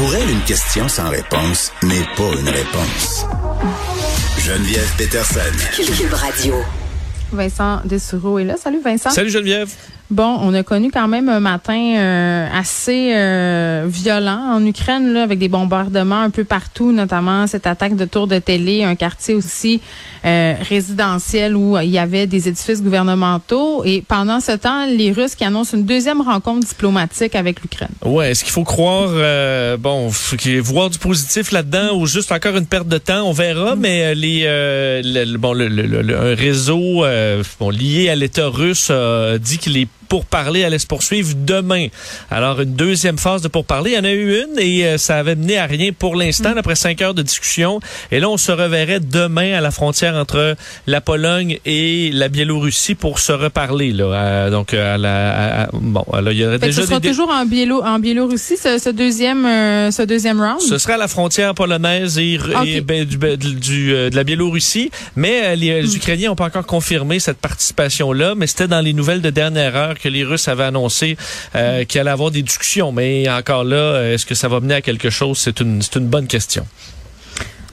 Pour elle, une question sans réponse n'est pas une réponse. Geneviève Peterson. Cube Radio. Vincent Dessureau est là. Salut Vincent. Salut Geneviève. Bon, on a connu quand même un matin euh, assez euh, violent en Ukraine, là, avec des bombardements un peu partout, notamment cette attaque de tour de télé, un quartier aussi euh, résidentiel où il y avait des édifices gouvernementaux. Et pendant ce temps, les Russes qui annoncent une deuxième rencontre diplomatique avec l'Ukraine. Ouais, est-ce qu'il faut croire, euh, bon, faut voir du positif là-dedans ou juste encore une perte de temps, on verra. Mm. Mais les, le, bon, le, le, le, un réseau bon, lié à l'État russe dit qu'il est pourparlers allaient se poursuivre demain. Alors, une deuxième phase de pourparlers. Il y en a eu une et euh, ça avait mené à rien pour l'instant, après cinq heures de discussion. Et là, on se reverrait demain à la frontière entre la Pologne et la Biélorussie pour se reparler. Là. Euh, donc, à la, à, bon, là, il y aurait Fait déjà ce sera des... toujours en, Biélo en Biélorussie, ce, ce deuxième, euh, ce deuxième round? Ce sera à la frontière polonaise et, ben, du, ben, du- euh, de la Biélorussie. Mais les, les Ukrainiens n'ont pas encore confirmé cette participation-là, mais c'était dans les nouvelles de dernière heure que les Russes avaient annoncé euh, qu'il allait avoir des discussions. Mais encore là, est-ce que ça va mener à quelque chose? C'est une, c'est une bonne question.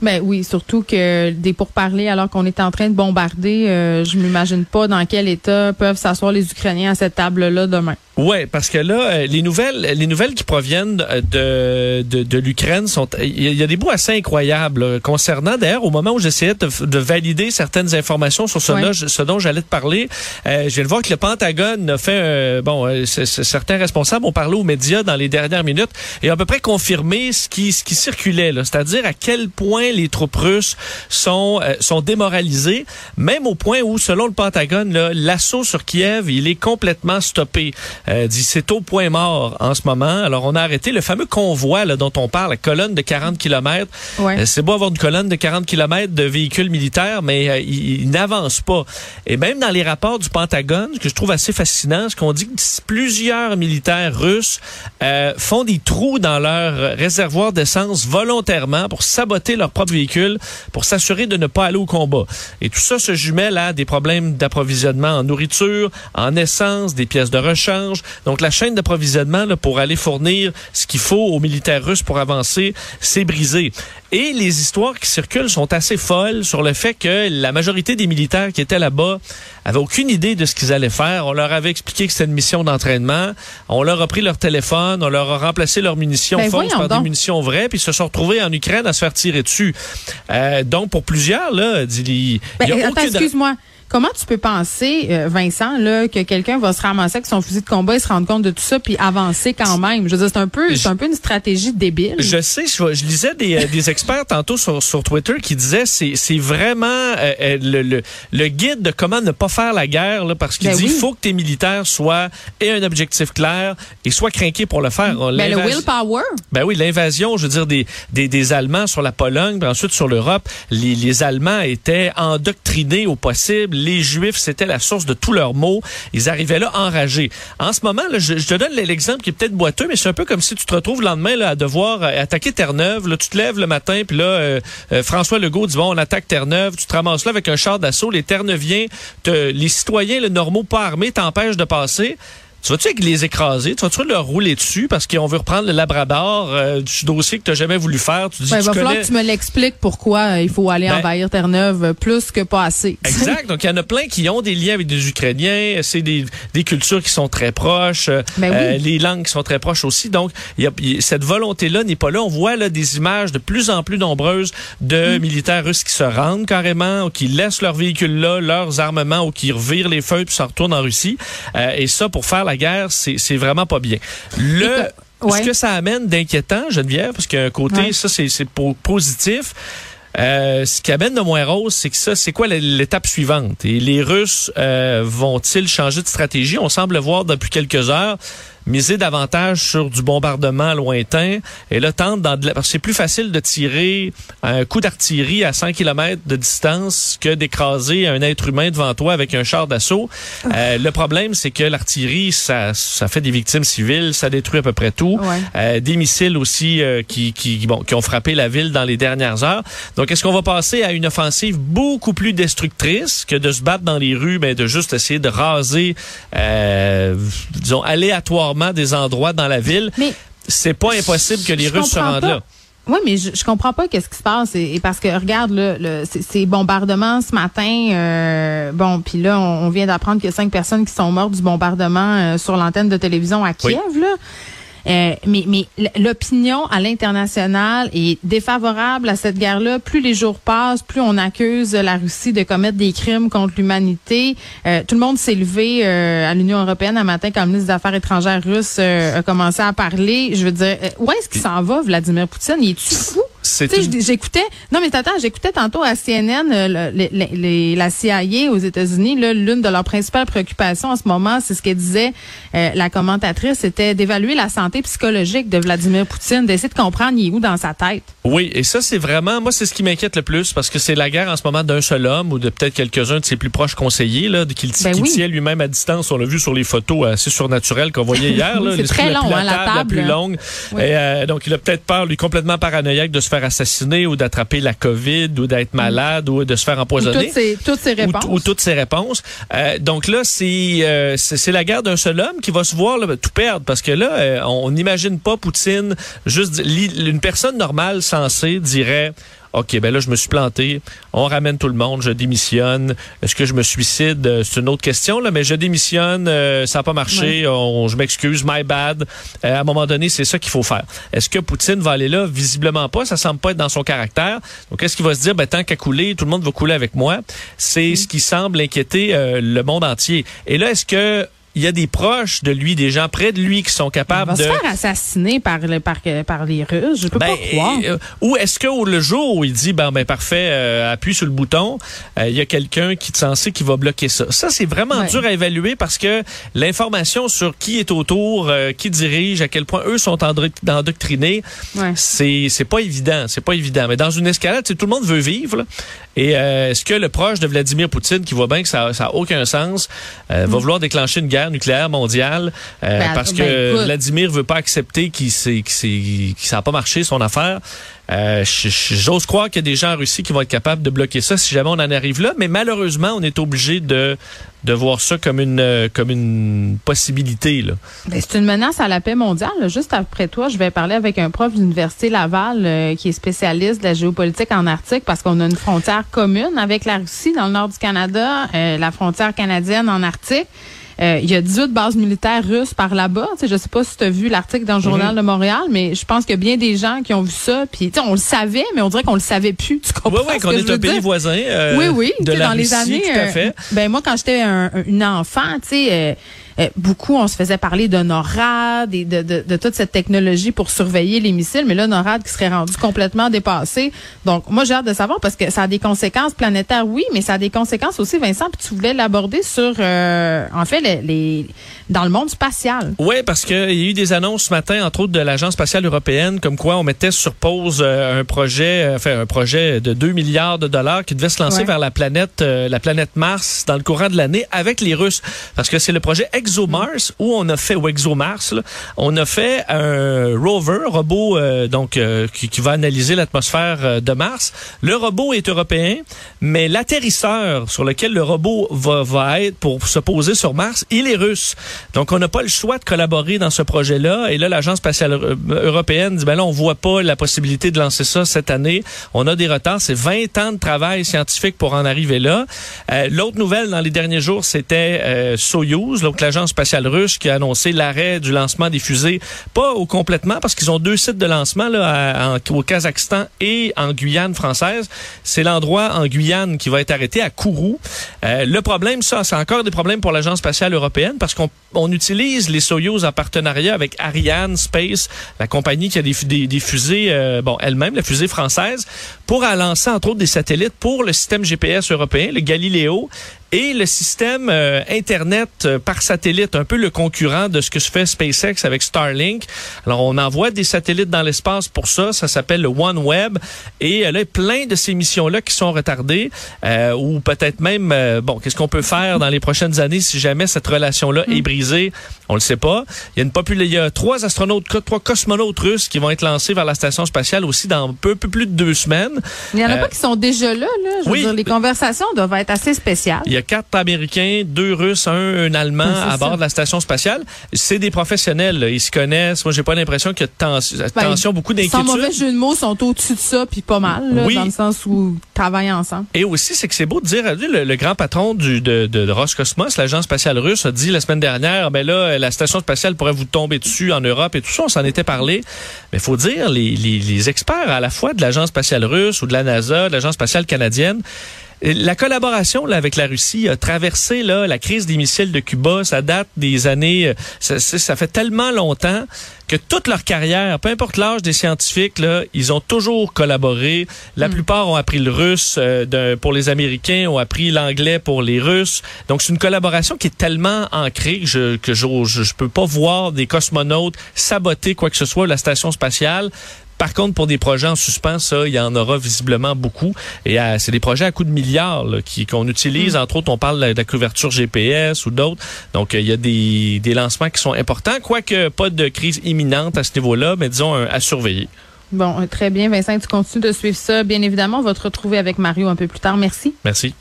Ben oui, surtout que des pourparlers alors qu'on est en train de bombarder, euh, je m'imagine pas dans quel état peuvent s'asseoir les Ukrainiens à cette table-là demain. Ouais, parce que là, euh, les nouvelles, les nouvelles qui proviennent de de, de l'Ukraine sont, il y, a- des bouts assez incroyables là, concernant. D'ailleurs, au moment où j'essayais de, de valider certaines informations sur ce, Ouais. là, ce dont j'allais te parler, euh, je viens de voir que le Pentagone a fait, euh, bon, euh, c- c- certains responsables ont parlé aux médias dans les dernières minutes et ont à peu près confirmé ce qui ce qui circulait, c'est-à-dire à quel point les troupes russes sont euh, sont démoralisées, même au point où, selon le Pentagone, l'assaut sur Kiev, il est complètement stoppé. Euh, dit c'est au point mort en ce moment. Alors on a arrêté le fameux convoi là, dont on parle, la colonne de 40 km. Ouais. Euh, c'est beau avoir une colonne de 40 km de véhicules militaires, mais ils, ils n'avancent pas. Et même dans les rapports du Pentagone, ce que je trouve assez fascinant, ce qu'on dit que plusieurs militaires russes font des trous dans leur réservoir d'essence volontairement pour saboter leur propre pour s'assurer de ne pas aller au combat. Et tout ça se jumelle à des problèmes d'approvisionnement en nourriture, en essence, des pièces de rechange. Donc la chaîne d'approvisionnement pour aller fournir ce qu'il faut aux militaires russes pour avancer, c'est brisé. Et les histoires qui circulent sont assez folles sur le fait que la majorité des militaires qui étaient là-bas avaient aucune idée de ce qu'ils allaient faire. On leur avait expliqué que c'était une mission d'entraînement. On leur a pris leur téléphone, on leur a remplacé leurs munitions Ben, fausses par des munitions vraies, puis ils se sont retrouvés en Ukraine à se faire tirer dessus. Euh, donc pour plusieurs, là, il Ben, y a aucune- excuse-moi. Comment tu peux penser, euh, Vincent, là, que quelqu'un va se ramasser avec son fusil de combat et se rendre compte de tout ça puis avancer quand même? Je veux dire, c'est un peu, c'est un peu une stratégie débile. Je sais, je, je lisais des, euh, des experts tantôt sur, sur Twitter qui disaient c'est c'est vraiment euh, le, le, le guide de comment ne pas faire la guerre là, parce qu'il Ben dit oui. faut que tes militaires soient aient un objectif clair et soient craqués pour le faire. Ben, le willpower. ben oui, l'invasion, je veux dire, des, des, des Allemands sur la Pologne, puis ensuite sur l'Europe, les, les Allemands étaient endoctrinés au possible. Les Juifs, c'était la source de tous leurs maux. Ils arrivaient là enragés. En ce moment, je, te donne l'exemple qui est peut-être boiteux, mais c'est un peu comme si tu te retrouves le lendemain là, à devoir euh, attaquer Terre-Neuve. Tu te lèves le matin, puis là, euh, euh, François Legault dit, bon, on attaque Terre-Neuve. Tu te ramasses là avec un char d'assaut. Les Terre-Neuviens, te- les citoyens le normaux pas armés t'empêchent de passer. Tu vas-tu les écraser? Tu vas-tu leur rouler dessus parce qu'on veut reprendre le Labrador euh, du dossier que tu n'as jamais voulu faire? Tu dis, Ben, il va falloir que tu me l'expliques pourquoi euh, il faut aller Ben- envahir Terre-Neuve euh, plus que pas assez. Exact. Donc, il y en a plein qui ont des liens avec des Ukrainiens. C'est des, des cultures qui sont très proches. euh, Ben oui. les langues qui sont très proches aussi. Donc, y a, y cette volonté-là n'est pas là. On voit là des images de plus en plus nombreuses de Mm. militaires russes qui se rendent carrément, ou qui laissent leurs véhicules là, leurs armements, ou qui revirent les feux puis s'en retournent en Russie. Euh, et ça, pour faire la guerre, c'est vraiment pas bien. Le... Ouais. Ce que ça amène d'inquiétant, Geneviève, parce qu'il y a un côté, Ouais. ça, c'est c'est po- positif. Euh, ce qui amène de moins rose, c'est que ça, c'est quoi l'étape suivante? Et les Russes euh, vont-ils changer de stratégie? On semble voir depuis quelques heures miser davantage sur du bombardement lointain. Et là, tente dans de la- parce que c'est plus facile de tirer un coup d'artillerie à 100 km de distance que d'écraser un être humain devant toi avec un char d'assaut. Euh, le problème, c'est que l'artillerie, ça, ça fait des victimes civiles, ça détruit à peu près tout. Ouais. Euh, des missiles aussi euh, qui, qui, bon, qui ont frappé la ville dans les dernières heures. Donc, est-ce qu'on va passer à une offensive beaucoup plus destructrice que de se battre dans les rues, mais de juste essayer de raser, euh, disons, aléatoirement des endroits dans la ville? Mais c'est pas impossible que les Russes se rendent là. Oui, mais je, je comprends pas qu'est-ce qui se passe. Et, parce que regarde le, le ces bombardements ce matin. Euh, bon, puis là, on, vient d'apprendre qu'il y a cinq personnes qui sont mortes du bombardement euh, sur l'antenne de télévision à Kiev. Là. Euh, mais mais l'opinion à l'international est défavorable à cette guerre-là. Plus les jours passent, plus on accuse la Russie de commettre des crimes contre l'humanité. Euh, tout le monde s'est levé euh, à l'Union européenne un matin quand le ministre des Affaires étrangères russe a commencé à parler. Je veux dire, où est-ce qu'il s'en va, Vladimir Poutine? Il est-tu fou? J'écoutais, non mais attends, j'écoutais tantôt à CNN euh, le, la CIA aux États-Unis, l'une de leurs principales préoccupations en ce moment, c'est ce qu'elle disait euh, la commentatrice, c'était d'évaluer la santé psychologique de Vladimir Poutine, d'essayer de comprendre il est où dans sa tête. Oui, et ça c'est vraiment, moi c'est ce qui m'inquiète le plus parce que c'est la guerre en ce moment d'un seul homme ou de peut-être quelques-uns de ses plus proches conseillers là, qu'il ben tient lui-même à distance. On l'a vu sur les photos assez surnaturelles qu'on voyait hier. c'est très long, hein, la, table, la plus longue. Et, euh, donc il a peut-être peur, lui complètement paranoïaque de se faire assassiner ou d'attraper la COVID ou d'être mm. malade ou de se faire empoisonner. toutes, ces, toutes ces réponses. Ou, toutes ces réponses. Euh, donc là, euh, c'est la guerre d'un seul homme qui va se voir tout perdre parce que là, euh, on n'imagine pas Poutine juste une personne normale censée dirait OK, ben là, je me suis planté. On ramène tout le monde. Je démissionne. Est-ce que je me suicide? Euh, c'est une autre question, là, mais je démissionne. Euh, ça n'a pas marché. je m'excuse. My bad. Euh, à un moment donné, c'est ça qu'il faut faire. Est-ce que Poutine va aller là? Visiblement pas. Ça semble pas être dans son caractère. Donc, est-ce qu'il va se dire, ben, tant qu'à couler, tout le monde va couler avec moi? C'est mm. ce qui semble inquiéter le monde entier. Et là, est-ce que il y a des proches de lui, des gens près de lui qui sont capables de... Il va se faire assassiner par, le, par, par les Russes, je peux pas ben, croire. Euh, ou est-ce que le jour où il dit, ben, ben parfait, euh, appuie sur le bouton, euh, il y a quelqu'un qui est censé qui va bloquer ça. Ça, c'est vraiment dur à évaluer parce que l'information sur qui est autour, qui dirige, à quel point eux sont endoctrinés, ouais. c'est c'est pas évident, c'est pas évident. Mais dans une escalade, tout le monde veut vivre. Et est-ce que le proche de Vladimir Poutine, qui voit bien que ça n'a aucun sens, va mm. vouloir déclencher une guerre nucléaire mondiale euh, ben, parce ben, que Vladimir veut pas accepter qu'il ça n'a pas marché son affaire. Euh, J'ose croire qu'il y a des gens en Russie qui vont être capables de bloquer ça si jamais on en arrive là, mais malheureusement, on est obligé de de voir ça comme une euh, comme une possibilité là. Ben, c'est une menace à la paix mondiale. Juste après toi, je vais parler avec un prof de l'université Laval euh, qui est spécialiste de la géopolitique en Arctique parce qu'on a une frontière commune avec la Russie dans le nord du Canada, la frontière canadienne en Arctique. Euh, il y a 18 bases militaires russes par là-bas. Je sais pas si tu as vu l'article dans le Journal mhm. de Montréal, mais je pense qu'il y a bien des gens qui ont vu ça. Puis on le savait, mais on dirait qu'on le savait plus. Tu comprends Oui, oui, qu'on est un pays voisin. Euh, oui, oui. De la dans les années. Tout à fait. Euh, ben moi, quand j'étais un, une enfant, tu sais euh, beaucoup, on se faisait parler de NORAD et de, de, de, toute cette technologie pour surveiller les missiles, mais là, NORAD qui serait rendu complètement dépassé. Donc, moi, j'ai hâte de savoir parce que ça a des conséquences planétaires, oui, mais ça a des conséquences aussi, Vincent, puis tu voulais l'aborder sur, euh, en fait, les, les, dans le monde spatial. Oui, parce qu'il y a eu des annonces ce matin, entre autres, de l'Agence spatiale européenne, comme quoi on mettait sur pause euh, un projet, enfin, un projet de 2 milliards de dollars qui devait se lancer vers la planète, la planète Mars dans le courant de l'année avec les Russes. Parce que c'est le projet ExoMars où on a fait ou ExoMars, on a fait un rover, robot euh, donc euh, qui, va analyser l'atmosphère euh, de Mars. Le robot est européen, mais l'atterrisseur sur lequel le robot va, être pour se poser sur Mars, il est russe. Donc on n'a pas le choix de collaborer dans ce projet-là. Et là, l'agence spatiale européenne dit ben là on voit pas la possibilité de lancer ça cette année. On a des retards. C'est 20 ans de travail scientifique pour en arriver là. L'autre nouvelle dans les derniers jours, c'était Soyuz, donc spatiale russe qui a annoncé l'arrêt du lancement des fusées, pas au complètement parce qu'ils ont deux sites de lancement là, au Kazakhstan et en Guyane française. C'est l'endroit en Guyane qui va être arrêté à Kourou. Euh, le problème, ça, c'est encore des problèmes pour l'agence spatiale européenne parce qu'on on utilise les Soyuz en partenariat avec Ariane Space, la compagnie qui a des, des, fusées, euh, bon, elle-même, la fusée française, pour lancer entre autres des satellites pour le système GPS européen, le Galileo, et le système euh, Internet euh, par satellite, un peu le concurrent de ce que se fait SpaceX avec Starlink. Alors, on envoie des satellites dans l'espace pour ça. Ça s'appelle le OneWeb. Et euh, là, plein de ces missions-là qui sont retardées, euh, ou peut-être même, bon, qu'est-ce qu'on peut faire dans les prochaines années si jamais cette relation-là est hmm. brisée? On le sait pas. Il y a une population, il y a trois astronautes, trois cosmonautes russes qui vont être lancés vers la station spatiale aussi dans un peu, plus de deux semaines. Il y en a pas qui sont déjà là, là. Je veux dire, les conversations doivent être assez spéciales y a quatre Américains, deux Russes, un, Allemand à bord de la station spatiale. C'est des professionnels, ils se connaissent. Moi, j'ai pas l'impression qu'il y a tension, ben, tension beaucoup d'inquiétude. Sans mauvais jeu de mots, sont au-dessus de ça, puis pas mal, là, dans le sens où ils travaillent ensemble. Et aussi, c'est que c'est beau de dire, le, le grand patron du, de, de, Roscosmos, l'agence spatiale russe, a dit la semaine dernière, ben là, la station spatiale pourrait vous tomber dessus en Europe et tout ça. On s'en était parlé. Mais faut dire, les, les, les experts à la fois de l'agence spatiale russe ou de la NASA, de l'agence spatiale canadienne, la collaboration là, avec la Russie a traversé là, la crise des missiles de Cuba. Ça date des années... Euh, ça, ça fait tellement longtemps que toute leur carrière, peu importe l'âge des scientifiques, là, ils ont toujours collaboré. La hmm. plupart ont appris le russe euh, pour les Américains, ont appris l'anglais pour les Russes. Donc c'est une collaboration qui est tellement ancrée que je que je, je peux pas voir des cosmonautes saboter quoi que ce soit la station spatiale. Par contre, pour des projets en suspens, ça, il y en aura visiblement beaucoup. Et euh, c'est des projets à coût de milliards qui qu'on utilise. Mm. Entre autres, on parle de la, couverture GPS ou d'autres. Donc, euh, il y a des, des lancements qui sont importants, quoique pas de crise imminente à ce niveau-là, mais disons à surveiller. Bon, très bien. Vincent, tu continues de suivre ça. Bien évidemment, on va te retrouver avec Mario un peu plus tard. Merci. Merci.